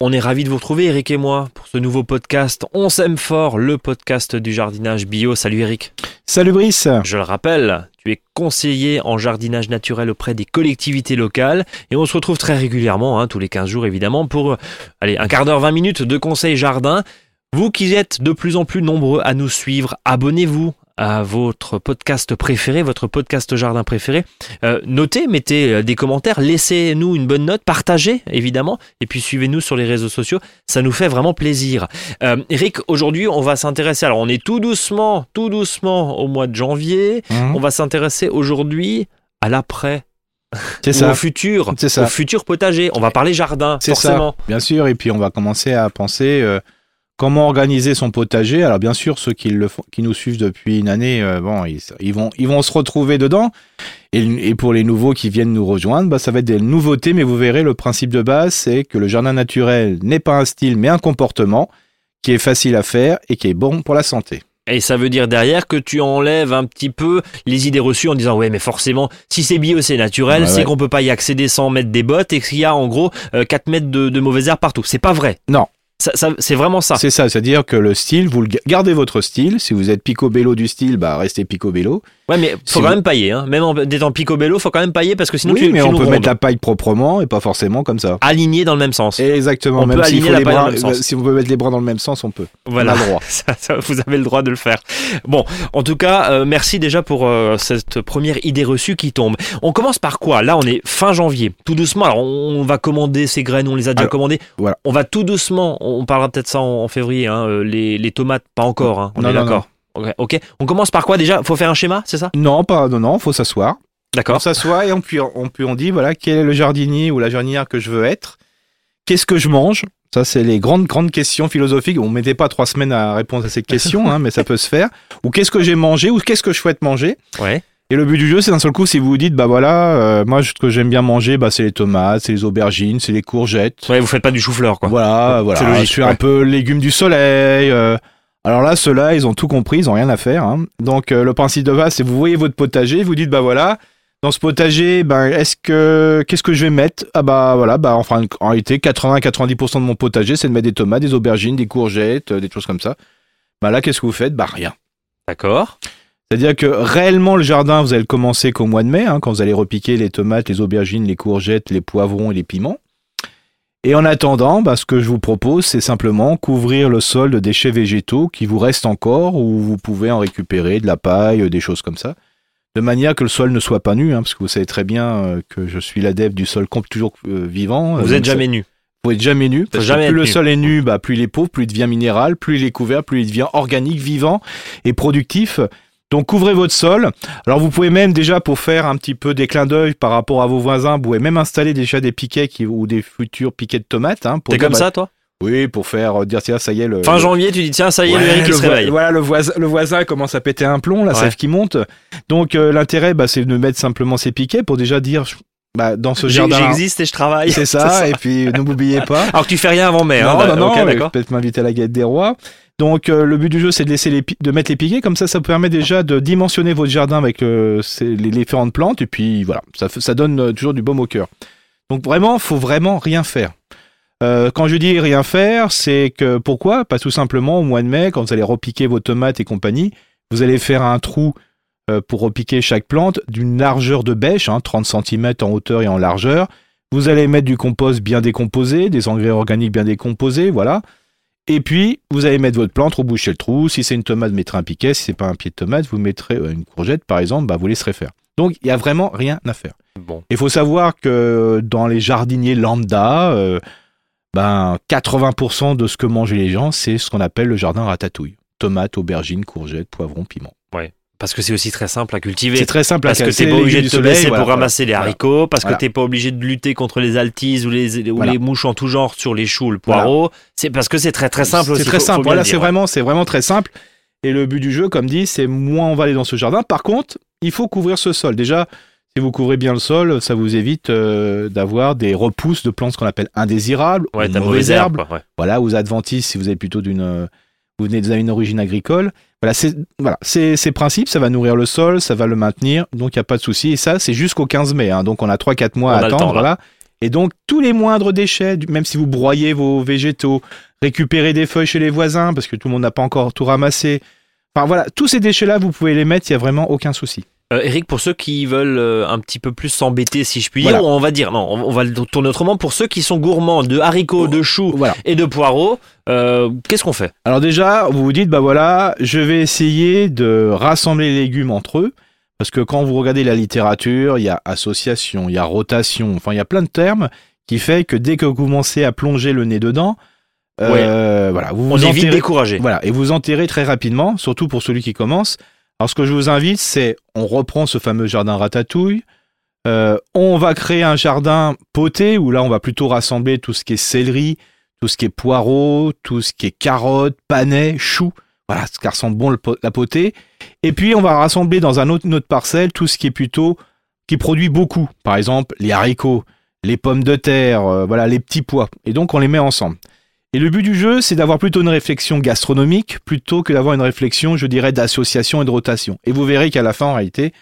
On est ravis de vous retrouver, Eric et moi, pour ce nouveau podcast On s'aime fort, le podcast du jardinage bio. Salut Eric. Salut Brice. Je le rappelle, tu es conseiller en jardinage naturel auprès des collectivités locales et on se retrouve très régulièrement, hein, tous les 15 jours évidemment, pour euh, allez, un quart d'heure, 20 minutes de conseils jardin. Vous qui êtes de plus en plus nombreux à nous suivre, abonnez-vous à votre podcast préféré, votre podcast jardin préféré. Euh, notez, mettez euh, des commentaires, laissez-nous une bonne note, partagez évidemment, et puis suivez-nous sur les réseaux sociaux, ça nous fait vraiment plaisir. Euh, Eric, aujourd'hui on va s'intéresser, alors on est tout doucement, tout doucement au mois de janvier, Mhm. on va s'intéresser aujourd'hui à l'après. C'est ça. Au futur, C'est ça. au futur potager. On va parler jardin, C'est forcément. Bien sûr, et puis on va commencer à penser euh, comment organiser son potager. Alors bien sûr, ceux qui, le font, qui nous suivent depuis une année, euh, bon, ils, ils vont, ils vont se retrouver dedans. Et, et pour les nouveaux qui viennent nous rejoindre, bah, ça va être des nouveautés, mais vous verrez, le principe de base, c'est que le jardin naturel n'est pas un style, mais un comportement qui est facile à faire et qui est bon pour la santé. Et ça veut dire derrière que tu enlèves un petit peu les idées reçues en disant ouais mais forcément si c'est bio c'est naturel Ouais, c'est ouais. qu'on peut pas y accéder sans mettre des bottes et qu'il y a en gros euh, 4 mètres de, de mauvaises herbes partout. C'est pas vrai. Non. Ça, ça- c'est vraiment ça. C'est ça, c'est-à-dire que le style, vous le ga- gardez votre style. Si vous êtes picobello du style, bah restez picobello. Ouais mais faut Si quand vous- même pailler. Hein. Même en étant picobello faut quand même pailler parce que sinon oui, tu, mais tu on nous peut mettre la paille proprement et pas forcément comme ça. aligné dans le même sens. Exactement. On même peut aligner faut la les bras, le même sens. si on peut mettre les bras dans le même sens, on peut. Voilà. On a le droit. Ça, ça, vous avez le droit de le faire. Bon, en tout cas, euh, merci déjà pour euh, cette première idée reçue qui tombe. On commence par quoi? Là, on est fin janvier, tout doucement. Alors, on, on va commander ces graines, on les a déjà Alors, commandées. voilà. On va tout doucement. On parlera peut-être ça en, en février. Hein, euh, les, les tomates, pas encore. Hein, on Non, est d'accord. Ok. On commence par quoi déjà? Faut faire un schéma, c'est ça? Non, pas, non, non, faut s'asseoir. On D'accord. s'assoit et on, puis, on, puis on dit, voilà, quel est le jardinier ou la jardinière que je veux être? Qu'est-ce que je mange? Ça, c'est les grandes, grandes questions philosophiques. On ne mettait pas trois semaines à répondre à ces questions, hein, mais ça peut se faire. Ou qu'est-ce que j'ai mangé? Ou qu'est-ce que je souhaite manger? Ouais. Et le but du jeu, c'est d'un seul coup, si vous vous dites, bah voilà, euh, moi, ce que j'aime bien manger, bah, c'est les tomates, c'est les aubergines, c'est les courgettes. Ouais, vous faites pas du chou-fleur, quoi. Voilà, voilà. c'est logique, Je suis ouais. un peu légumes du soleil. euh. Alors là, ceux-là, ils ont tout compris, ils ont rien à faire. hein. Donc euh, le principe de base, c'est vous voyez votre potager, vous dites bah voilà, dans ce potager, ben est-ce que qu'est-ce que je vais mettre? Ah bah voilà, bah enfin en réalité 80-90% de mon potager, c'est de mettre des tomates, des aubergines, des courgettes, des choses comme ça. Bah là, qu'est-ce que vous faites? Bah rien. D'accord. C'est-à-dire que réellement le jardin, vous allez le commencer qu'au mois de mai, hein, quand vous allez repiquer les tomates, les aubergines, les courgettes, les poivrons et les piments. Et en attendant, bah, ce que je vous propose, c'est simplement couvrir le sol de déchets végétaux qui vous restent encore, ou vous pouvez en récupérer de la paille, euh, des choses comme ça, de manière que le sol ne soit pas nu, hein, parce que vous savez très bien euh, que je suis l'adepte du sol toujours euh, vivant. Vous Euh, êtes donc jamais nu. vous êtes jamais nu. Parce jamais que être plus le nu. sol est nu, bah, plus il est pauvre, plus il devient minéral, plus il est couvert, plus il devient organique, vivant et productif. Donc couvrez votre sol. Alors vous pouvez même déjà pour faire un petit peu des clins d'œil par rapport à vos voisins, vous pouvez même installer déjà des piquets qui, ou des futurs piquets de tomates. Hein, T'es comme bah, ça, toi? Oui, pour faire euh, dire tiens ça y est le. Fin janvier, tu dis tiens, ça y est, le Eric se réveille. Voilà, le voisin, le voisin commence à péter un plomb, la Ouais. sève qui monte. Donc euh, l'intérêt, bah, c'est de mettre simplement ces piquets pour déjà dire, bah, dans ce jardin, J'existe et je travaille. c'est ça, Et puis ne m'oubliez pas. Alors que tu fais rien avant mai. hein, non, non, non, ok, mais d'accord. peut-être m'inviter à la galette des rois. Donc euh, le but du jeu c'est de laisser les de mettre les piquets comme ça ça permet déjà de dimensionner votre jardin avec euh, les différentes plantes et puis voilà ça donne euh, toujours du baume au cœur. Donc vraiment faut vraiment rien faire. Euh, quand je dis rien faire, c'est que pourquoi? Pas tout simplement au mois de mai quand vous allez repiquer vos tomates et compagnie, vous allez faire un trou euh, pour repiquer chaque plante d'une largeur de bêche, hein, 30 cm en hauteur et en largeur. Vous allez mettre du compost bien décomposé, des engrais organiques bien décomposés, voilà. Et puis, vous allez mettre votre plante, reboucher le trou. Si c'est une tomate, vous mettrez un piquet. Si c'est pas un pied de tomate, vous mettrez euh, une courgette, par exemple, bah, vous laisserez faire. Donc, il y a vraiment rien à faire. Bon. Il faut savoir que dans les jardiniers lambda, euh, ben, 80% de ce que mangent les gens, c'est ce qu'on appelle le jardin ratatouille. Tomates, aubergines, courgettes, poivrons, piments. Parce que c'est aussi très simple à cultiver. C'est très simple Parce à que casser, t'es pas obligé de te soleil, baisser voilà, pour voilà. ramasser les haricots, parce que t'es pas obligé de lutter contre les altises ou les, ou Voilà. les mouches en tout genre sur les choux, le poireau. C'est parce que c'est très très simple aussi. C'est très simple. Voilà, c'est vraiment, c'est vraiment très simple. Et le but du jeu, comme dit, c'est moins on va aller dans ce jardin. Par contre, il faut couvrir ce sol. Déjà, si vous couvrez bien le sol, ça vous évite euh, d'avoir des repousses de plantes qu'on appelle indésirables, Ouais, ou mauvaises mauvaise herbes. herbe. ouais. Voilà, ou adventistes si vous êtes plutôt d'une, euh, vous venez d'une origine agricole. Voilà, c'est voilà, ces principes, ça va nourrir le sol, ça va le maintenir, donc il y a pas de souci. Et ça, c'est jusqu'au 15 mai. hein. donc on a 3-4 mois On à attendre. temps, là. voilà. Et donc, tous les moindres déchets, même si vous broyez vos végétaux, récupérez des feuilles chez les voisins, parce que tout le monde n'a pas encore tout ramassé. Enfin voilà, tous ces déchets-là, vous pouvez les mettre, il n'y a vraiment aucun souci. Euh, Eric, pour ceux qui veulent euh, un petit peu plus s'embêter, si je puis Voilà. dire, on va dire, non, on on va le tourner autrement. Pour ceux qui sont gourmands de haricots, de choux Voilà. et de poireaux, euh, qu'est-ce qu'on fait? Alors déjà, vous vous dites, bah voilà, je vais essayer de rassembler les légumes entre eux, parce que quand vous regardez la littérature, il y a association, il y a rotation, enfin il y a plein de termes qui fait que dès que vous commencez à plonger le nez dedans, voilà, vous On vous est vite découragé. voilà, et vous enterrez très rapidement, surtout pour celui qui commence. Alors ce que je vous invite, c'est on reprend ce fameux jardin ratatouille. Euh, on va créer un jardin poté où là on va plutôt rassembler tout ce qui est céleri, tout ce qui est poireau, tout ce qui est carottes, panais, choux. Voilà, ce qui ressemble bon la potée. Et puis on va rassembler dans un autre, une autre parcelle tout ce qui est plutôt qui produit beaucoup. Par exemple les haricots, les pommes de terre, euh, voilà les petits pois. Et donc on les met ensemble. Et le but du jeu, c'est d'avoir plutôt une réflexion gastronomique plutôt que d'avoir une réflexion, je dirais, d'association et de rotation. Et vous verrez qu'à la fin, en réalité,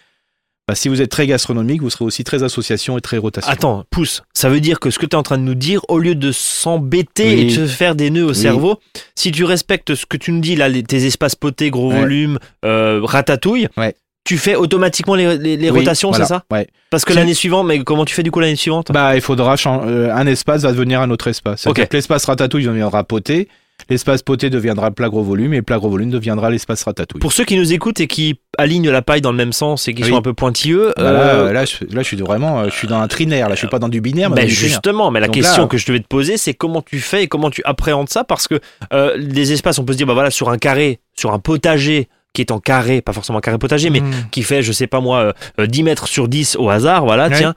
bah, si vous êtes très gastronomique, vous serez aussi très association et très rotation. Attends, pousse. Ça veut dire que ce que tu es en train de nous dire, au lieu de s'embêter Oui. et de se faire des nœuds au Oui. cerveau, si tu respectes ce que tu nous dis là, les- tes espaces potés, gros Ouais. volume, euh, ratatouille, Ouais. Tu fais automatiquement les, les- les Oui, rotations, voilà, c'est ça Ouais. Parce que l'année suivante, mais comment tu fais du coup l'année suivante Bah, il faudra changer. un espace va devenir un autre espace. C'est-à-dire Ok. que l'espace ratatouille deviendra poté, l'espace poté deviendra plat gros volume et le plat gros volume deviendra l'espace ratatouille. Pour ceux qui nous écoutent et qui alignent la paille dans le même sens et qui Oui. sont un peu pointilleux, Bah, là, euh, euh, là, je, là, je suis vraiment, euh, je suis dans un trinaire. Là, je suis pas dans du binaire, mais Ben justement, mais la Donc question là- que je devais te poser, c'est comment tu fais et comment tu appréhendes ça, parce que euh, les espaces, on peut se dire, bah voilà, sur un carré, sur un potager qui est en carré, pas forcément carré potager, mais Mmh. qui fait, je sais pas moi, euh, euh, 10 mètres sur 10 au hasard, voilà, Ouais. tiens.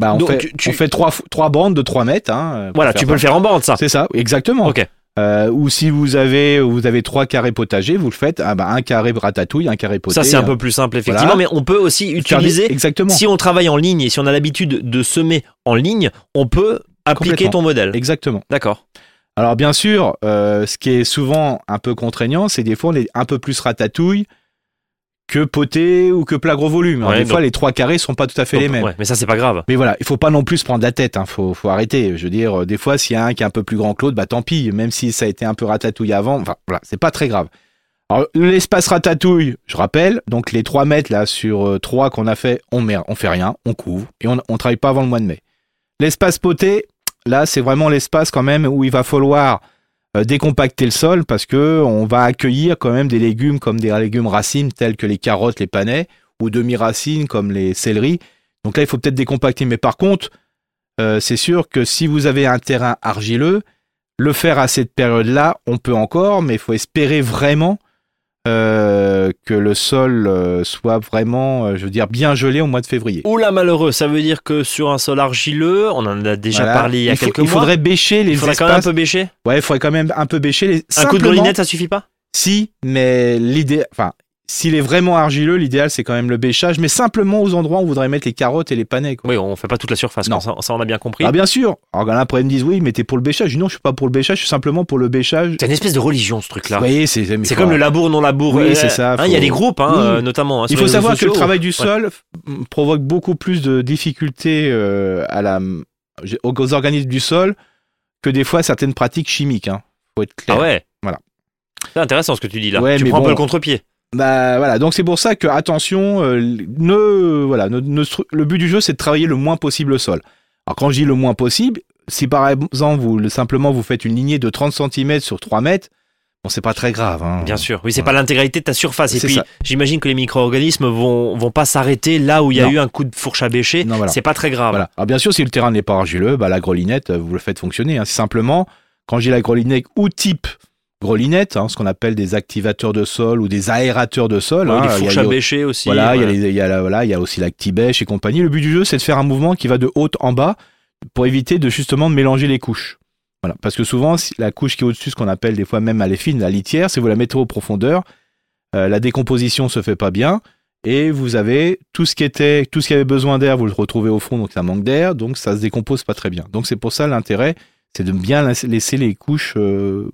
Bah, on Donc, fait, tu- tu- on fait trois, trois bandes de 3 mètres. Hein, euh, Voilà, tu peux le faire en bande, ça. C'est ça, exactement. Ok. Euh, ou si vous avez vous avez trois carrés potagers, vous le faites ah bah, un carré ratatouille, un carré poté. Ça, c'est un euh, peu plus simple, effectivement, voilà. mais on peut aussi des- utiliser, exactement. si on travaille en ligne et si on a l'habitude de semer en ligne, on peut appliquer ton modèle. Exactement. D'accord. Alors bien sûr, euh, ce qui est souvent un peu contraignant, c'est des fois on est un peu plus ratatouille que poté ou que plat gros volume. Ouais, des donc- fois, les trois carrés sont pas tout à fait les mêmes. ouais, mais ça, c'est pas grave. Mais voilà, il faut pas non plus se prendre la tête. Hein. Faut, faut arrêter. Je veux dire, euh, des fois, s'il y a un qui est un peu plus grand que l'autre, bah tant pis. Même si ça a été un peu ratatouille avant, enfin voilà, c'est pas très grave. Alors l'espace ratatouille, je rappelle, donc les 3 mètres là sur euh, 3 qu'on a fait, on met, on fait rien, on couvre et on, on travaille pas avant le mois de mai. L'espace poté, là c'est vraiment l'espace quand même où il va falloir euh, décompacter le sol parce que on va accueillir quand même des légumes comme des légumes racines tels que les carottes, les panais ou demi-racines comme les céleris. Donc là il faut peut-être décompacter. Mais par contre, euh, c'est sûr que si vous avez un terrain argileux, le faire à cette période-là, on peut encore, mais il faut espérer vraiment euh, que le sol euh, soit vraiment, euh, je veux dire, bien gelé au mois de février. Oula malheureux, ça veut dire que sur un sol argileux, on en a déjà Voilà. parlé il y a faut- quelques il mois. faudrait bêcher les il faudrait quand même un peu bêcher. Ouais, il faudrait quand même un peu bêcher les. Un coup de grelinette, ça suffit pas? Si, mais l'idée, enfin, s'il est vraiment argileux, l'idéal c'est quand même le bêchage, mais simplement aux endroits où on voudrait mettre les carottes et les panais. Quoi. Oui, on fait pas toute la surface. Non. Ça, ça, on a bien compris. Ah bien sûr. Alors là après ils me disent oui, mais t'es pour le bêchage. Non, je suis pas pour le bêchage, je suis simplement pour le bêchage. C'est une espèce de religion ce truc-là. Voyez, c'est C'est comme le labour non labour. Oui, Euh, c'est ça, hein, Il y a des groupes, hein, Oui. euh, notamment. hein, Il faut savoir que le travail du Ouais. sol f- provoque beaucoup plus de difficultés euh, à la, aux organismes du sol que des fois certaines pratiques chimiques. Hein. Faut être clair. Ah ouais. Voilà. C'est intéressant ce que tu dis là. Ouais, tu mais prends un peu le contre-pied. Bah voilà, donc c'est pour ça que attention, euh, ne voilà, ne- ne le but du jeu c'est de travailler le moins possible le sol. Alors quand je dis le moins possible, si par exemple vous le- simplement vous faites une lignée de 30 cm sur 3 mètres, bon c'est pas très grave. Hein. Bien sûr. Oui, c'est pas l'intégralité de ta surface. Et puis, j'imagine que les micro-organismes vont, vont pas s'arrêter là où il y a Non. eu un coup de fourche à bêcher. Non, voilà. C'est pas très grave. Voilà. Alors bien sûr, si le terrain n'est pas argileux, bah, la grelinette, euh, vous le faites fonctionner. Hein. Simplement, quand dis la grelinette ou type grelinette, hein, ce qu'on appelle des activateurs de sol ou des aérateurs de sol. Ouais, hein, y a- fourches à a- bêcher aussi. Voilà, il y y voilà, il y a aussi l'actibèche et compagnie. Le but du jeu, c'est de faire un mouvement qui va de haut en bas pour éviter de justement de mélanger les couches. Voilà, parce que souvent, la couche qui est au-dessus, ce qu'on appelle des fois même à les fines, la litière, si vous la mettez aux profondeurs, euh, la décomposition se fait pas bien et vous avez tout ce qui était, tout ce qui avait besoin d'air, vous le retrouvez au fond, donc ça manque d'air, donc ça se décompose pas très bien. Donc c'est pour ça l'intérêt, c'est de bien laisser- laisser les couches euh,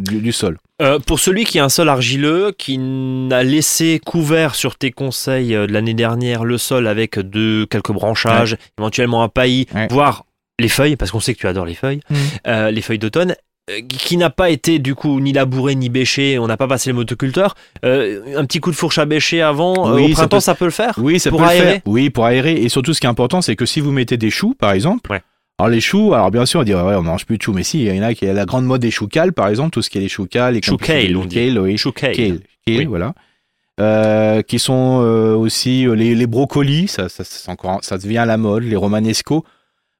du, du sol. Euh, pour celui qui a un sol argileux, qui n'a laissé couvert sur tes conseils euh, de l'année dernière le sol avec de quelques branchages, éventuellement un paillis, Ouais. voire les feuilles, parce qu'on sait que tu adores les feuilles, Mhm. euh, les feuilles d'automne, euh, qui n'a pas été du coup ni labouré ni bêché, on n'a pas passé le motoculteur, euh, un petit coup de fourche à bêcher avant, Oui, au ça printemps peut- ça peut le faire Oui, ça Pour peut le aérer faire. Oui, pour aérer. Et surtout, ce qui est important, c'est que si vous mettez des choux, par exemple. Ouais. Alors les choux, alors bien sûr, on dit ouais, on mange plus de choux, mais si, il y en a qui a la grande mode des choux cales, par exemple, tout ce qui est les choux cales, les Chou kale, on dit. kale, oui. Chou kale. Kale, Oui. voilà. Euh, qui sont euh, aussi euh, les, les brocolis, ça, ça, c'est encore, ça devient à la mode, les romanesco.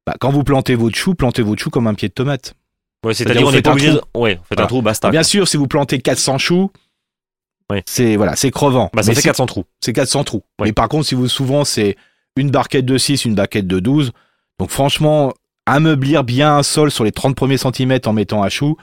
Bah, quand vous plantez votre chou, plantez votre chou comme un pied de tomate. Ouais, C'est-à-dire, on faites pas un obligé. Ouais, faites un Voilà. trou, basta. Bien sûr, si vous plantez 400 choux, c'est voilà, c'est crevant. Bah, si- 400 trous. c'est 400 trous. Ouais. Mais par contre, si vous souvent c'est une barquette de 6, une barquette de 12. Donc franchement, ameublir bien un sol sur les 30 premiers centimètres en mettant un chou,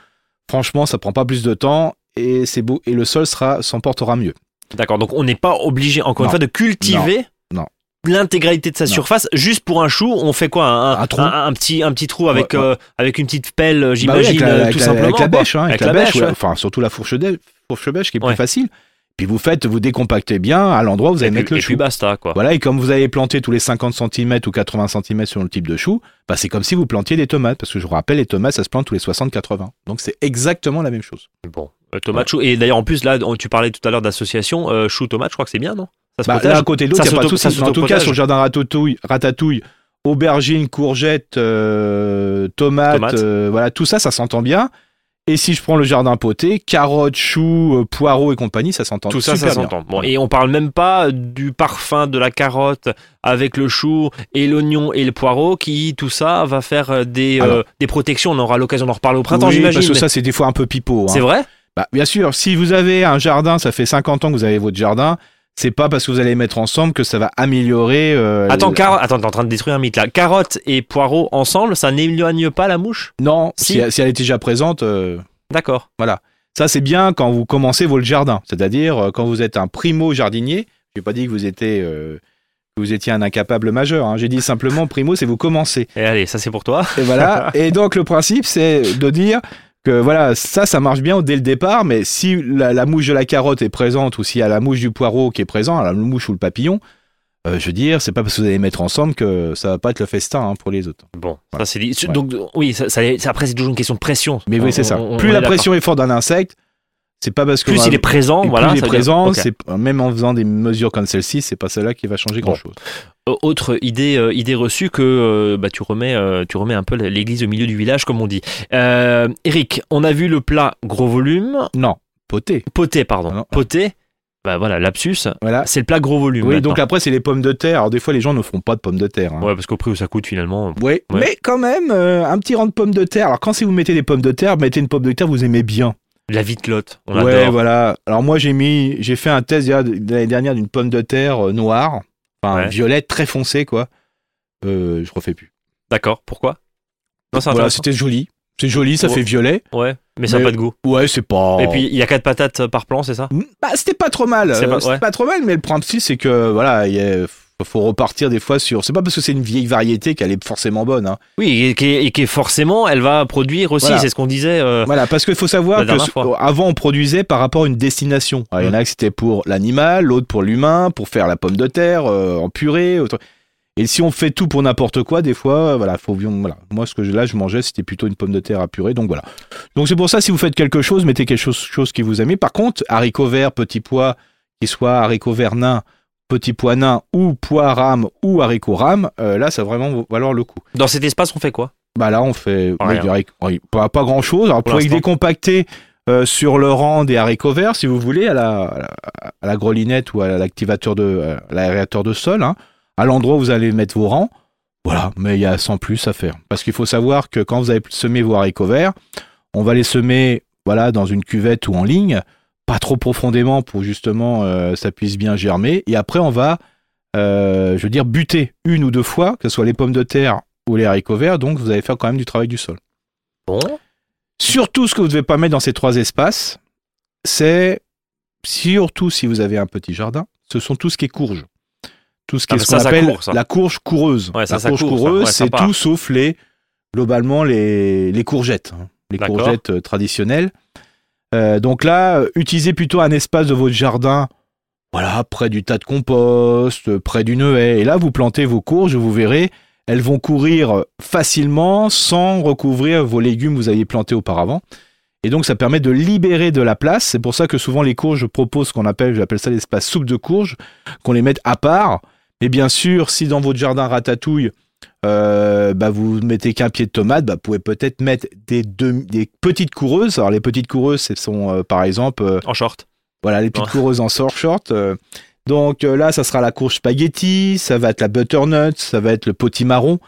franchement, ça prend pas plus de temps et c'est beau et le sol sera s'emportera mieux. D'accord, donc on n'est pas obligé, encore une fois, de cultiver Non. Non. l'intégralité de sa Non. surface. Juste pour un chou, on fait quoi? Un, Un trou. un petit, un petit trou avec, Ouais, ouais. euh, avec une petite pelle, Bah oui, j'imagine, avec la, avec tout la- simplement. avec la bêche, hein, avec, Avec la la bêche, bêche, ouais. ouais. enfin surtout la fourche, de, fourche bêche qui est plus facile. Puis vous faites, vous décompactez bien à l'endroit où vous Et allez puis, mettre le et chou. puis basta, quoi. Voilà, et comme vous avez planté tous les 50 cm ou 80 cm sur le type de chou, bah c'est comme si vous plantiez des tomates, parce que je vous rappelle, les tomates, ça se plante tous les 60-80. Donc c'est exactement la même chose. Bon, euh, tomate, chou. Et d'ailleurs, en plus, là, tu parlais tout à l'heure d'association, euh, chou, tomate, je crois que c'est bien, non? Ça se Bah, l'un à côté de l'autre, Ça il n'y a pas de souci. En tout cas, sur le jardin ratatouille, ratatouille aubergines, courgettes, euh, Tomates. euh, voilà, tout ça, ça s'entend bien. Et si je prends le jardin poté, carottes, choux, euh, poireaux et compagnie, ça s'entend Tout ça, super ça s'entend. Bon, et on parle même pas du parfum de la carotte avec le chou et l'oignon et le poireau qui, tout ça, va faire euh, des, euh, des protections. On aura l'occasion d'en reparler au printemps, Oui, j'imagine. parce que mais ça, c'est des fois un peu pipeau. hein. C'est vrai? Bah, bien sûr, si vous avez un jardin, ça fait 50 ans que vous avez votre jardin, c'est pas parce que vous allez les mettre ensemble que ça va améliorer. euh, Attends, car... Attends, t'es en train de détruire un mythe là. Carotte et poireau ensemble, ça n'éloigne pas la mouche? Non, Si. si, si elle est déjà présente, euh, D'accord. ça c'est bien quand vous commencez votre jardin. C'est-à-dire euh, quand vous êtes un primo jardinier. J'ai pas dit que vous étiez, euh, vous étiez un incapable majeur. hein. J'ai dit simplement primo, c'est vous commencez. Et allez, ça c'est pour toi. Et voilà. et donc le principe, c'est de dire que voilà, ça, ça marche bien dès le départ, mais si la, la mouche de la carotte est présente ou s'il y a la mouche du poireau qui est présente, la mouche ou le papillon, euh, je veux dire, c'est pas parce que vous allez les mettre ensemble que ça va pas être le festin hein, pour les autres. Bon, Voilà. ça c'est dit. Ouais. Donc, oui, ça, ça- après c'est toujours une question de pression. Mais oui, c'est ça. on- plus la pression est forte d'un insecte, c'est pas parce que Plus il est présent, voilà. plus il est dire- présent, même en faisant des mesures comme celle-ci, c'est pas celle-là qui va changer Bon. grand-chose. Autre idée, euh, idée reçue que euh, bah, tu remets, euh, tu remets un peu l'église au milieu du village, comme on dit. Eric, on a vu le plat gros volume, Non, poté. poté, pardon, non. poté. Bah voilà, lapsus. Voilà. C'est le plat gros volume. Oui, maintenant. donc après c'est les pommes de terre. Alors des fois les gens ne font pas de pommes de terre. hein. Ouais, parce qu'au prix où ça coûte finalement. Oui, Ouais. mais quand même, un petit rang de pommes de terre. Alors, quand si vous mettez des pommes de terre, mettez une pomme de terre vous aimez bien. La vitelotte, on ouais, adore. voilà. Alors, moi, j'ai mis, j'ai fait un test l'année dernière d'une pomme de terre noire, enfin, Ouais. violette, très foncée, quoi. Euh, je refais plus. D'accord, pourquoi? Non, c'est Voilà, intéressant. c'était joli. C'est joli, ça Ouais. fait violet. Ouais, mais ça n'a pas de goût. Ouais, c'est pas. Et puis il y a quatre patates par plan, c'est ça? Bah, c'était pas trop mal. C'est pas- C'était ouais. pas trop mal, mais le principe, c'est que, voilà, il y a- faut repartir des fois sur. C'est pas parce que c'est une vieille variété qu'elle est forcément bonne. Hein. Oui, et qui, est, et qui est forcément, elle va produire aussi, Voilà. c'est ce qu'on disait. euh, Voilà, parce qu'il faut savoir que ce- avant on produisait par rapport à une destination. Alors, Il y en a que c'était pour l'animal, l'autre pour l'humain, pour faire la pomme de terre euh, en purée. autre- Et si on fait tout pour n'importe quoi, des fois, euh, voilà, faut voilà. Moi, ce que là je mangeais, c'était plutôt une pomme de terre à purée, donc voilà. Donc c'est pour ça, si vous faites quelque chose, mettez quelque chose, chose qui vous aimez. Par contre, haricots verts, petits pois, qu'ils soient haricots verts nains, petits pois nains ou pois rames ou haricots rames, euh, là, ça va vraiment valoir le coup. Dans cet espace, on fait quoi? Bah là, on fait oui, pas, pas grand chose. Alors, Pour vous pouvez l'instant. décompacter euh, sur le rang des haricots verts, si vous voulez, à la, à la, à la grelinette ou à l'activateur de, à l'aérateur de sol, hein, à l'endroit où vous allez mettre vos rangs. Voilà, mais il y a sans plus à faire. Parce qu'il faut savoir que quand vous avez semé vos haricots verts, on va les semer voilà, dans une cuvette ou en ligne, pas trop profondément pour justement euh, ça puisse bien germer. Et après, on va, euh, je veux dire, buter une ou deux fois, que ce soit les pommes de terre ou les haricots verts. Donc, vous allez faire quand même du travail du sol. Bon. Surtout, ce que vous ne devez pas mettre dans ces trois espaces, c'est surtout si vous avez un petit jardin, ce sont tout ce qui est courge. Tout ce qui Ah, est ce qu'on appelle court, la courge coureuse. Ouais, ça, la ça courge court, coureuse, Ouais, c'est tout sauf les globalement les, les courgettes, hein. les courgettes euh, traditionnelles. Euh, donc là, euh, utilisez plutôt un espace de votre jardin, voilà, près du tas de compost, euh, près d'une haie. Et là, vous plantez vos courges, vous verrez, elles vont courir facilement sans recouvrir vos légumes que vous aviez plantés auparavant. Et donc, ça permet de libérer de la place. C'est pour ça que souvent les courges, je propose ce qu'on appelle, j'appelle ça l'espace soupe de courges, qu'on les mette à part. Mais bien sûr, si dans votre jardin ratatouille, euh, bah vous mettez qu'un pied de tomate, bah vous pouvez peut-être mettre des, deux- des petites coureuses. Alors les petites coureuses, ce sont euh, par exemple, euh, En short. voilà, les petites Ouais. coureuses en short short. euh. donc là, ça sera la courge spaghetti, ça va être la butternut, ça va être le potimarron.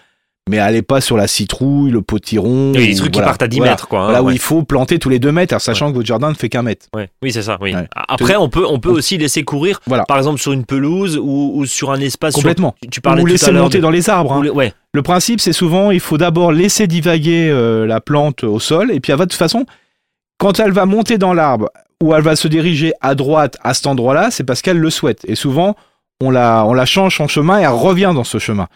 Mais allez pas sur la citrouille, le potiron. Oui, les trucs voilà. qui partent à 10 Voilà. mètres, quoi. hein, Voilà où il faut planter tous les deux mètres, alors sachant que votre jardin ne fait qu'un mètre. Ouais. Oui, c'est ça. Oui. Après, on peut, on peut aussi laisser courir, Voilà. par exemple, sur une pelouse ou, ou sur un espace. Complètement. Tu- Tu parlais Ou tout laisser à monter de- dans les arbres. hein. Le principe, c'est souvent, il faut d'abord laisser divaguer euh, la plante au sol, et puis à votre façon, quand elle va monter dans l'arbre ou elle va se diriger à droite à cet endroit-là, c'est parce qu'elle le souhaite. Et souvent, on la, on la change son chemin et elle revient dans ce chemin.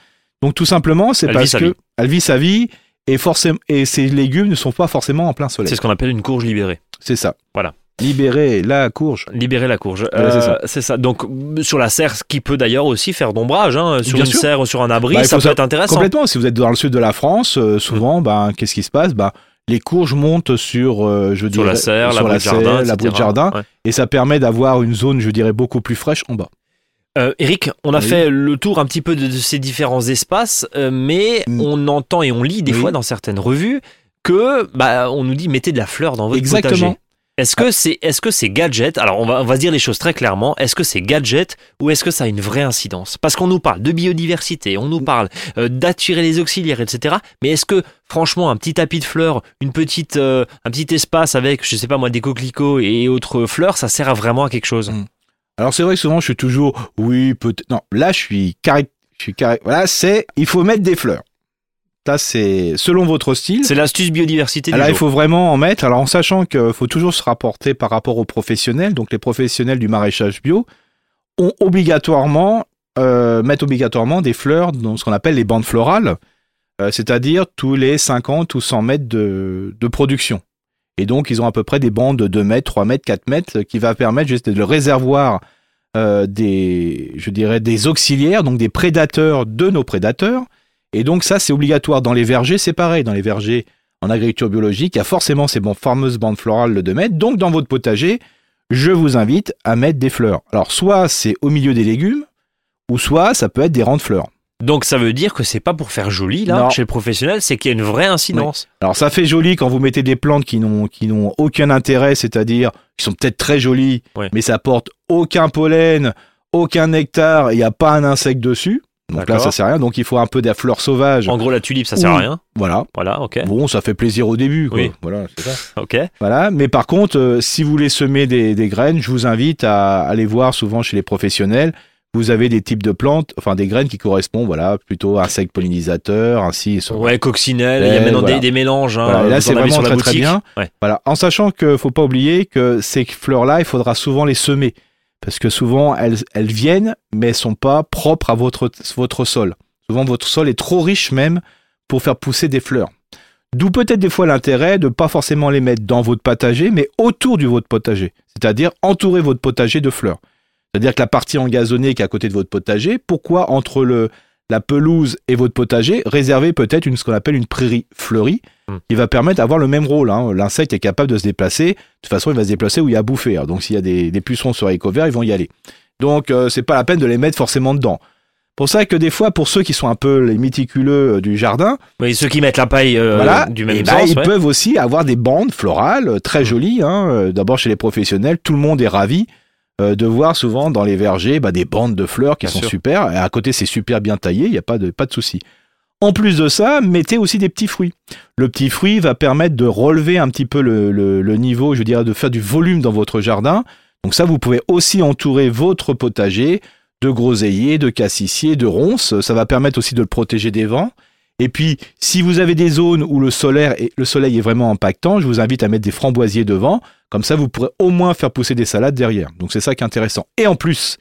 Donc tout simplement, c'est parce que elle vit sa vie et forcément, et ses légumes ne sont pas forcément en plein soleil. C'est ce qu'on appelle une courge libérée. C'est ça. Voilà. Libérer la courge. Libérer la courge. Voilà, c'est ça. Donc, sur la serre, ce qui peut d'ailleurs aussi faire d'ombrage, hein, sur Bien une sûr. serre ou sur un abri, Bah, ça peut être intéressant. Complètement. Si vous êtes dans le sud de la France, euh, souvent, ben, qu'est-ce qui se passe? Ben, Les courges montent sur, euh, je Sur dirais, la serre, sur serre, etc. l'abri de jardin, Ouais. et ça permet d'avoir une zone, je dirais, beaucoup plus fraîche en bas. Euh, Eric, on a Oui. fait le tour un petit peu de, de ces différents espaces, euh, mais Mm. on entend et on lit des Oui. fois dans certaines revues que bah, on nous dit mettez de la fleur dans votre Exactement. potager. Est-ce que c'est est-ce que c'est gadget? Alors on va on va se dire les choses très clairement. Est-ce que c'est gadget ou est-ce que ça a une vraie incidence? Parce qu'on nous parle de biodiversité, on nous parle euh, d'attirer les auxiliaires, etc. Mais est-ce que franchement un petit tapis de fleurs, une petite euh, un petit espace avec je sais pas moi des coquelicots et autres fleurs, ça sert à vraiment à quelque chose? Mm. Alors c'est vrai que souvent je suis toujours, oui, peut-être. Non, là je suis carré. Je suis carré. Voilà, c'est, il faut mettre des fleurs. Ça c'est selon votre style. C'est l'astuce biodiversité du Là, il faut vraiment en mettre. Alors, en sachant qu'il faut toujours se rapporter par rapport aux professionnels. Donc, les professionnels du maraîchage bio ont obligatoirement, euh, mettent obligatoirement des fleurs dans ce qu'on appelle les bandes florales, euh, c'est-à-dire tous les 50 ou 100 mètres de, de production. Et donc, ils ont à peu près des bandes de 2 mètres, 3 mètres, 4 mètres, qui va permettre juste le réservoir euh, des, je dirais, des auxiliaires, donc des prédateurs de nos prédateurs. Et donc, ça, c'est obligatoire. Dans les vergers, c'est pareil. Dans les vergers, en agriculture biologique, il y a forcément ces fameuses bandes florales de 2 mètres. Donc, dans votre potager, je vous invite à mettre des fleurs. Alors, soit c'est au milieu des légumes, ou soit ça peut être des rangs de fleurs. Donc ça veut dire que c'est pas pour faire joli là Non. chez le professionnel, c'est qu'il y a une vraie incidence. Alors, ça fait joli quand vous mettez des plantes qui n'ont, qui n'ont aucun intérêt, c'est-à-dire qui sont peut-être très jolies, mais ça porte aucun pollen, aucun nectar, il n'y a pas un insecte dessus. Donc là, ça sert à rien. Donc, il faut un peu de la fleur sauvage. En gros la tulipe ça sert à rien. Voilà. Voilà, ok, Bon, ça fait plaisir au début. Quoi. Oui. Voilà, c'est ça. ok. Voilà, mais par contre, euh, si vous voulez semer des, des graines, je vous invite à aller voir souvent chez les professionnels. Vous avez des types de plantes, enfin des graines qui correspondent, voilà, plutôt à insectes pollinisateurs, ainsi. sur- Ouais, coccinelle, il y a maintenant voilà. des, des mélanges. Hein, Voilà, là, c'est vraiment très, très bien. Ouais. Voilà, en sachant que faut pas oublier que ces fleurs-là, il faudra souvent les semer parce que souvent elles, elles viennent, mais elles sont pas propres à votre votre sol. Souvent, votre sol est trop riche même pour faire pousser des fleurs. D'où peut-être des fois l'intérêt de pas forcément les mettre dans votre potager, mais autour du votre potager. C'est-à-dire entourer votre potager de fleurs. C'est-à-dire que la partie engazonnée qui est à côté de votre potager, pourquoi entre le, la pelouse et votre potager, réserver peut-être une, ce qu'on appelle une prairie fleurie, Hmm. qui va permettre d'avoir le même rôle. hein. L'insecte est capable de se déplacer. De toute façon, il va se déplacer où il y a à bouffer. Alors, donc, s'il y a des, des pucerons sur les verts, ils vont y aller. Donc, euh, c'est pas la peine de les mettre forcément dedans. Pour ça que des fois, pour ceux qui sont un peu les méticuleux euh, du jardin, Oui, ceux qui mettent la paille euh, voilà, du même eh ben, ils ouais. peuvent aussi avoir des bandes florales euh, très Mm. jolies. hein. D'abord chez les professionnels, tout le monde est ravi euh, de voir souvent dans les vergers bah, des bandes de fleurs qui Bien sont sûr. super. Et à côté, c'est super bien taillé, il n'y a pas de, pas de souci. En plus de ça, mettez aussi des petits fruits. Le petit fruit va permettre de relever un petit peu le, le- le niveau, je dirais, de faire du volume dans votre jardin. Donc ça, vous pouvez aussi entourer votre potager de groseilliers, de cassissiers, de ronces. Ça va permettre aussi de le protéger des vents. Et puis, si vous avez des zones où le, soleil est vraiment impactant, je vous invite à mettre des framboisiers devant. Comme ça, vous pourrez au moins faire pousser des salades derrière. Donc c'est ça qui est intéressant. Et en plus,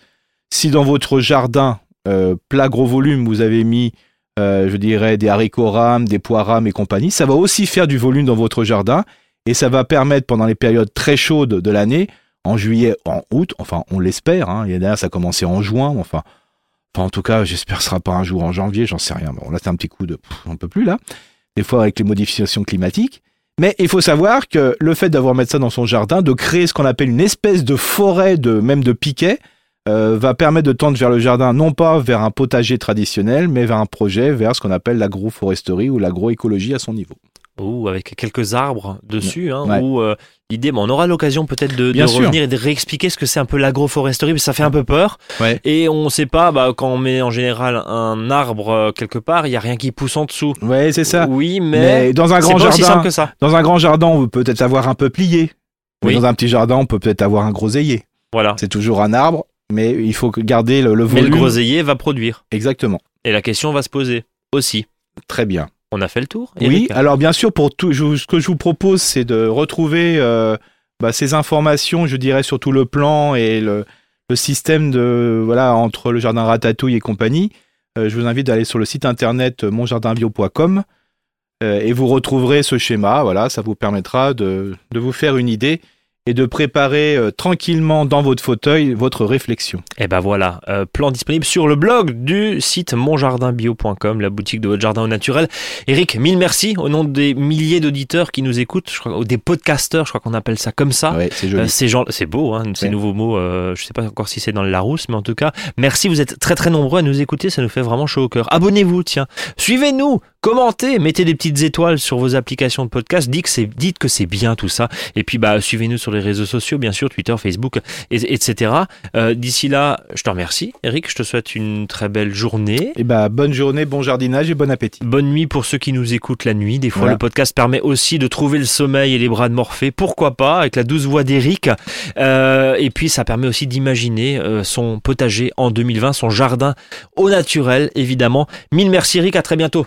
si dans votre jardin euh, plat gros volume, vous avez mis, euh, je dirais, des haricots rames, des pois rames et compagnie, ça va aussi faire du volume dans votre jardin. et ça va permettre pendant les périodes très chaudes de l'année, en juillet, en août, enfin on l'espère, hein, il y a derrière ça a commencé en juin, enfin, enfin en tout cas j'espère que ce sera pas un jour en janvier, j'en sais rien. Bon là c'est un petit coup de, pff, on peut plus là, des fois avec les modifications climatiques. Mais il faut savoir que le fait d'avoir mettre ça dans son jardin, de créer ce qu'on appelle une espèce de forêt de même de piquets, euh, va permettre de tendre vers le jardin, non pas vers un potager traditionnel, mais vers un projet, vers ce qu'on appelle l'agroforesterie ou l'agroécologie à son niveau. Ou avec quelques arbres dessus, hein, Ouais. ou euh, l'idée, mais on aura l'occasion peut-être de, de revenir et de réexpliquer ce que c'est un peu l'agroforesterie, parce que ça fait un peu peur. Ouais. Et on sait pas, bah, quand on met en général un arbre euh, quelque part, il y a rien qui pousse en dessous. Ouais, c'est ça. Oui, mais, Mais dans un grand pas aussi jardin, simple que ça. dans un grand jardin, on peut peut-être avoir un peuplier. Oui. dans un petit jardin, on peut peut-être avoir un groseillier. Voilà. C'est toujours un arbre, mais il faut garder le, le Mais le volume. groseillier va produire. Exactement. Et la question va se poser aussi. Très bien. On a fait le tour Oui, alors bien sûr, pour tout, je- ce que je vous propose, c'est de retrouver euh, bah, ces informations, je dirais, sur tout le plan et le, le système de voilà entre le jardin Ratatouille et compagnie. Euh, je vous invite d'aller sur le site internet euh, monjardinbio.com euh, et vous retrouverez ce schéma. Voilà, ça vous permettra de, de vous faire une idée et de préparer euh, tranquillement dans votre fauteuil votre réflexion. Et ben voilà, euh, plan disponible sur le blog du site monjardinbio.com, la boutique de votre jardin au naturel. Eric, mille merci au nom des milliers d'auditeurs qui nous écoutent, je crois, ou des podcasteurs, je crois qu'on appelle ça comme ça. Ouais, c'est Euh, joli. ces gens, c'est beau, hein, ces Ouais. nouveaux mots. Je sais pas encore si c'est dans le Larousse, mais en tout cas, merci. Vous êtes très très nombreux à nous écouter, ça nous fait vraiment chaud au cœur. Abonnez-vous, tiens, suivez-nous, commentez, mettez des petites étoiles sur vos applications de podcast. Dites que c'est, dites que c'est bien tout ça. Et puis bah suivez-nous sur les réseaux sociaux, bien sûr, Twitter, Facebook, et- etc. Euh, d'ici là, je te remercie, Eric. Je te souhaite une très belle journée. Et bah, bonne journée, bon jardinage et bon appétit. Bonne nuit pour ceux qui nous écoutent la nuit. Des fois, Voilà. le podcast permet aussi de trouver le sommeil et les bras de Morphée. Pourquoi pas, avec la douce voix d'Eric. Euh, et puis, ça permet aussi d'imaginer euh, son potager en 2020, son jardin au naturel, évidemment. Mille merci, Eric. À très bientôt.